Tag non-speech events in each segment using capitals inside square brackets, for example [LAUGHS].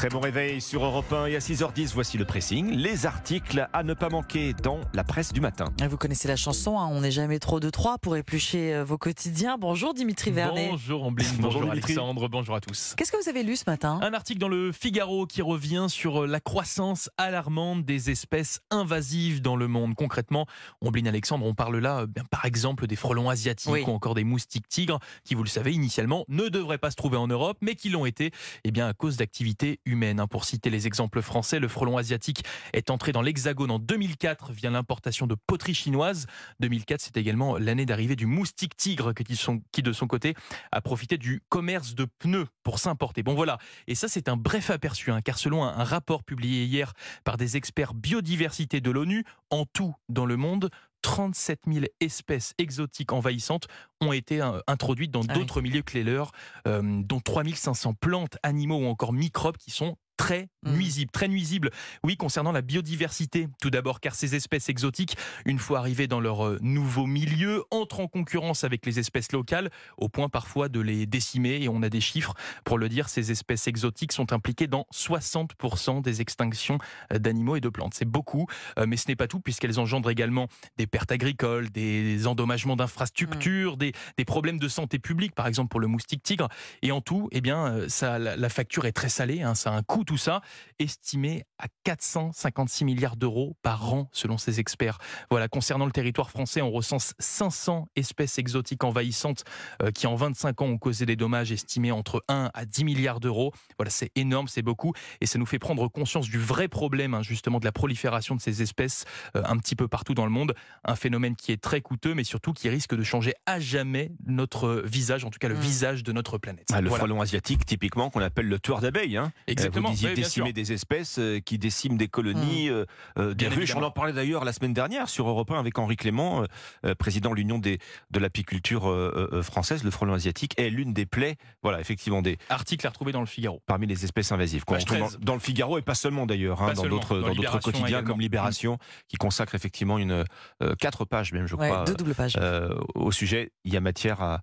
Très bon réveil sur Europe 1 et à 6h10, voici le pressing, les articles à ne pas manquer dans la presse du matin. Vous connaissez la chanson, hein, on n'est jamais trop de trois pour éplucher euh, vos quotidiens. Bonjour Dimitri Vernet. Bonjour Ambline, [LAUGHS] bonjour, bonjour Alexandre, bonjour à tous. Qu'est-ce que vous avez lu ce matin? Un article dans le Figaro qui revient sur la croissance alarmante des espèces invasives dans le monde. Concrètement, Ambline Alexandre, on parle là bien, par exemple des frelons asiatiques Oui. ou encore des moustiques tigres qui, vous le savez, initialement ne devraient pas se trouver en Europe mais qui l'ont été eh bien, à cause d'activités humaines. Hein. Pour citer les exemples français, le frelon asiatique est entré dans l'Hexagone en 2004 via l'importation de poteries chinoises. 2004, c'est également l'année d'arrivée du moustique tigre qui, de son côté, a profité du commerce de pneus pour s'importer. Bon voilà, et ça c'est un bref aperçu, hein, car selon un rapport publié hier par des experts biodiversité de l'ONU, en tout dans le monde, 37 000 espèces exotiques envahissantes ont été euh, introduites dans Ah oui. d'autres milieux que les leurs, euh, dont 3500 plantes, animaux ou encore microbes qui sont très Mm. nuisibles, très nuisibles. Oui, concernant la biodiversité, tout d'abord, car ces espèces exotiques, une fois arrivées dans leur euh, nouveau milieu, entrent en concurrence avec les espèces locales, au point parfois de les décimer. Et on a des chiffres pour le dire, ces espèces exotiques sont impliquées dans 60% des extinctions euh, d'animaux et de plantes. C'est beaucoup, euh, mais ce n'est pas tout, puisqu'elles engendrent également des pertes agricoles, des endommagements d'infrastructures, des, des problèmes de santé publique, par exemple pour le moustique tigre. Et en tout, eh bien, ça, la, la facture est très salée, hein, ça a un coût tout ça, estimé à 456 milliards d'euros par an, selon ces experts. Voilà, concernant le territoire français, on recense 500 espèces exotiques envahissantes euh, qui, en 25 ans, ont causé des dommages estimés entre 1 à 10 milliards d'euros. Voilà, c'est énorme, c'est beaucoup, et ça nous fait prendre conscience du vrai problème, hein, justement, de la prolifération de ces espèces euh, un petit peu partout dans le monde. Un phénomène qui est très coûteux, mais surtout qui risque de changer à jamais notre visage, en tout cas le Mm. visage de notre planète. Ah, le Voilà. frelon asiatique, typiquement, qu'on appelle le tueur d'abeilles. Hein. Exactement. Vous disiez oui, sûr. des espèces euh, qui déciment des colonies euh, euh, des Bien ruches. On en parlait d'ailleurs la semaine dernière sur Europe 1 avec Henri Clément, euh, président de l'Union des, de l'apiculture euh, euh, française. Le frelon asiatique est l'une des plaies, voilà, effectivement, des, Article à retrouver dans le Figaro. parmi les espèces invasives. qu'on Page retrouve 13. dans, dans le Figaro et pas seulement d'ailleurs, hein, dans d'autres quotidiens également. comme Libération, qui consacre effectivement une euh, quatre pages même, je Ouais, crois, Deux doubles pages. euh, au sujet. Il y a matière à,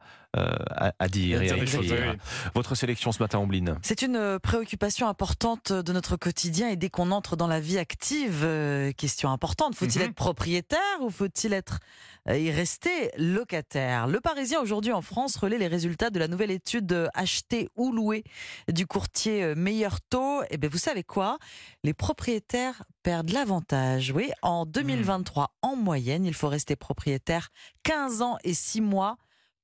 à, à dire et à écrire. Votre sélection ce matin, Ombline C'est une euh, préoccupation importante de notre quotidien et dès qu'on entre dans la vie active, euh, question importante, faut-il Mhm. être propriétaire ou faut-il être euh, y rester locataire? Le Parisien aujourd'hui en France relaie les résultats de la nouvelle étude euh, acheter ou louer du courtier euh, Meilleur Taux. Et bien vous savez quoi? Les propriétaires perdent l'avantage. Oui, en 2023, en moyenne, il faut rester propriétaire 15 ans et 6 mois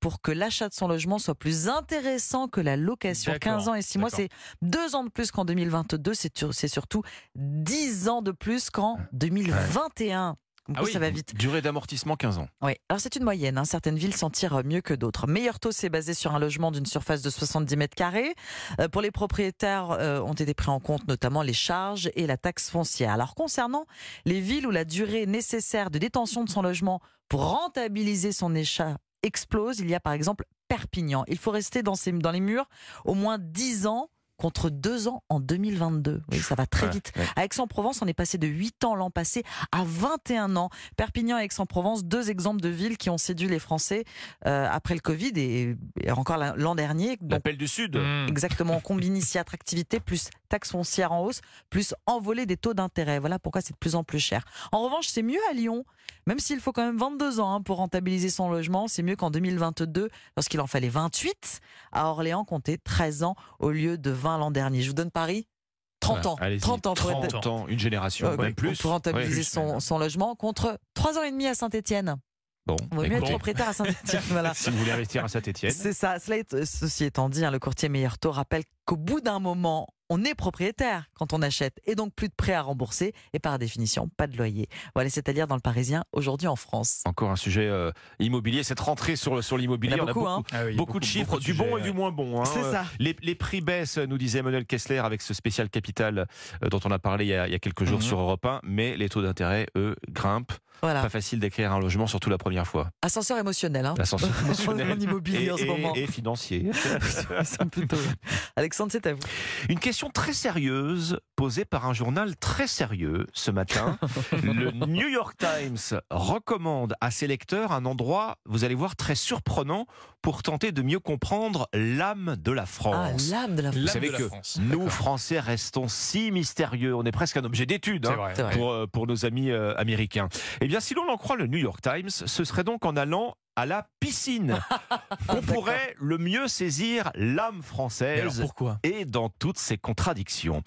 pour que l'achat de son logement soit plus intéressant que la location. D'accord, 15 ans et 6 mois, c'est deux ans de plus qu'en 2022, c'est sur- c'est surtout 10 ans de plus qu'en 2021. Comme Ah quoi, oui, ça va vite. Durée d'amortissement 15 ans. Oui, alors c'est une moyenne. hein. Certaines villes s'en tirent mieux que d'autres. Meilleur taux, c'est basé sur un logement d'une surface de 70 mètres carrés. Euh, pour les propriétaires, euh, ont été pris en compte notamment les charges et la taxe foncière. Alors concernant les villes où la durée nécessaire de détention de son logement pour rentabiliser son achat explose, il y a par exemple Perpignan. Il faut rester dans, ces, dans les murs au moins 10 ans contre 2 ans en 2022. Oui, ça va très Ouais, vite. ouais. À Aix-en-Provence, on est passé de 8 ans l'an passé à 21 ans. Perpignan et Aix-en-Provence, deux exemples de villes qui ont séduit les Français euh, après le Covid et, et encore la- l'an dernier. L'appel du Sud. Mmh. Exactement, on combine ici attractivité plus taxe foncière en hausse, plus envolée des taux d'intérêt. Voilà pourquoi c'est de plus en plus cher. En revanche, c'est mieux à Lyon, même s'il faut quand même 22 ans hein, pour rentabiliser son logement. C'est mieux qu'en 2022, lorsqu'il en fallait 28. À Orléans, compter 13 ans au lieu de 20 l'an dernier. Je vous donne Paris 30 ans. Allez-y. 30 ans pour être 30 ans, une génération, euh, même plus. pour rentabiliser Ouais, son, son logement contre 3 ans et demi à Saint-Etienne. Bon, On vaut mieux être propriétaire à Saint-Etienne. voilà. [LAUGHS] si vous voulez investir à Saint-Etienne. C'est ça. Cela est- ceci étant dit, hein, le courtier Meilleur Taux rappelle qu'au bout d'un moment, on est propriétaire quand on achète et donc plus de prêts à rembourser et par définition pas de loyer. Voilà, c'est-à-dire dans le Parisien aujourd'hui en France. Encore un sujet euh, immobilier, cette rentrée sur, sur l'immobilier. On a beaucoup, hein. Ah oui, beaucoup de chiffres, du bon et du moins bon. hein. C'est ça. Les, les prix baissent, nous disait Emmanuel Kessler avec ce spécial capital euh, dont on a parlé il y a, il y a quelques jours Mhm. sur Europe 1, mais les taux d'intérêt, eux, grimpent. Voilà. Pas facile d'écrire un logement, surtout la première fois. Ascenseur émotionnel. Hein. Ascenseur [LAUGHS] émotionnel. en immobilier et, en ce et- moment. et financier. [LAUGHS] Plutôt- Alexandre, c'est à vous. Une question très sérieuse posée par un journal très sérieux ce matin. [LAUGHS] Le New York Times recommande à ses lecteurs un endroit, vous allez voir, très surprenant pour tenter de mieux comprendre l'âme de la Ah, France. l'âme de la vous L'âme savez que France. nous. Français, restons si mystérieux. On est presque un objet d'étude. Hein, pour, euh, pour nos amis euh, américains. Eh bien, si l'on en croit le New York Times, ce serait donc en allant à la piscine. [LAUGHS] Qu'on pourrait le mieux saisir l'âme française et dans toutes ses contradictions.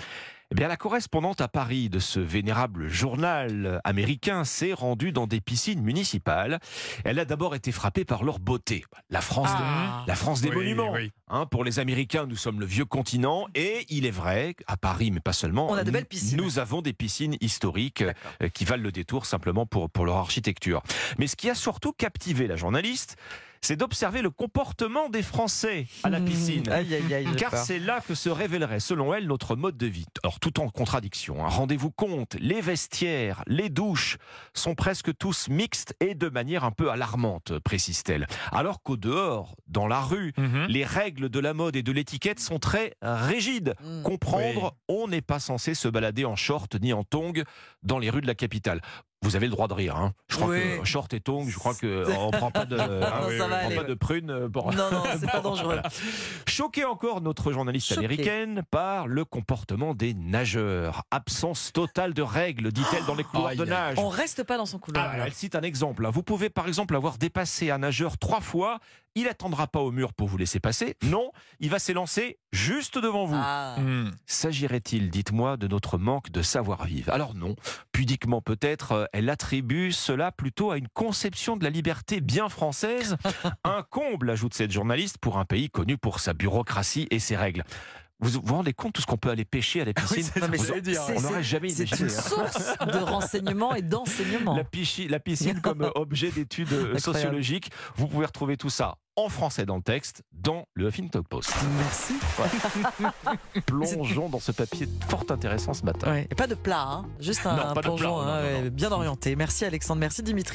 Eh bien, la correspondante à Paris de ce vénérable journal américain s'est rendue dans des piscines municipales. Elle a d'abord été frappée par leur beauté. La France, Ah. la France des Oui, monuments. oui. Hein, pour les Américains, nous sommes le vieux continent et il est vrai, à Paris, mais pas seulement, On a de nous- belles piscines. Nous avons des piscines historiques euh, qui valent le détour simplement pour, pour leur architecture. Mais ce qui a surtout captivé la journaliste, c'est d'observer le comportement des Français à la Mmh. piscine. Aïe, aïe, aïe. Car c'est là que se révélerait, selon elle, notre mode de vie. Alors, tout en contradiction. hein. Rendez-vous compte, les vestiaires, les douches sont presque tous mixtes et de manière un peu alarmante, précise-t-elle. Alors qu'au dehors, dans la rue, Mhm. les règles de la mode et de l'étiquette sont très rigides. Mm. Comprendre, on n'est pas censé se balader en short ni en tongs dans les rues de la capitale. Vous avez le droit de rire. Hein. Je crois Oui. que short et tongs, je crois qu'on [LAUGHS] prend pas de, [LAUGHS] Non, ça va on prend aller. pas de prunes pour, Non, non, [LAUGHS] c'est pas dangereux. Choqué encore notre journaliste Choqué. américaine par le comportement des nageurs. Absence totale de règles, dit-elle dans les [GASPS] couloirs de nage. On reste pas dans son couloir. Ah, elle cite un exemple. Vous pouvez par exemple avoir dépassé un nageur trois fois. Il attendra pas au mur pour vous laisser passer. Non, il va s'élancer juste devant vous. Ah. Mhm. S'agirait-il, dites-moi, de notre manque de savoir-vivre? Alors non, pudiquement peut-être, euh, elle attribue cela plutôt à une conception de la liberté bien française. [LAUGHS] un comble, ajoute cette journaliste, pour un pays connu pour sa bureaucratie et ses règles. Vous vous rendez compte tout ce qu'on peut aller pêcher à la piscine? c'est Non, c'est- dire. c'est- On n'aurait c'est- jamais C'est imaginé. une hein. source de renseignements et d'enseignements. La, la piscine comme objet d'étude euh, Incroyable. sociologique. Vous pouvez retrouver tout ça en français dans le texte, dans le Huffington Post. Merci. [LAUGHS] Plongeons dans ce papier fort intéressant ce matin. Ouais. Et pas de plat, hein. juste un, Non, plongeon plat, non, hein, non, bien orienté. Merci Alexandre, merci Dimitri.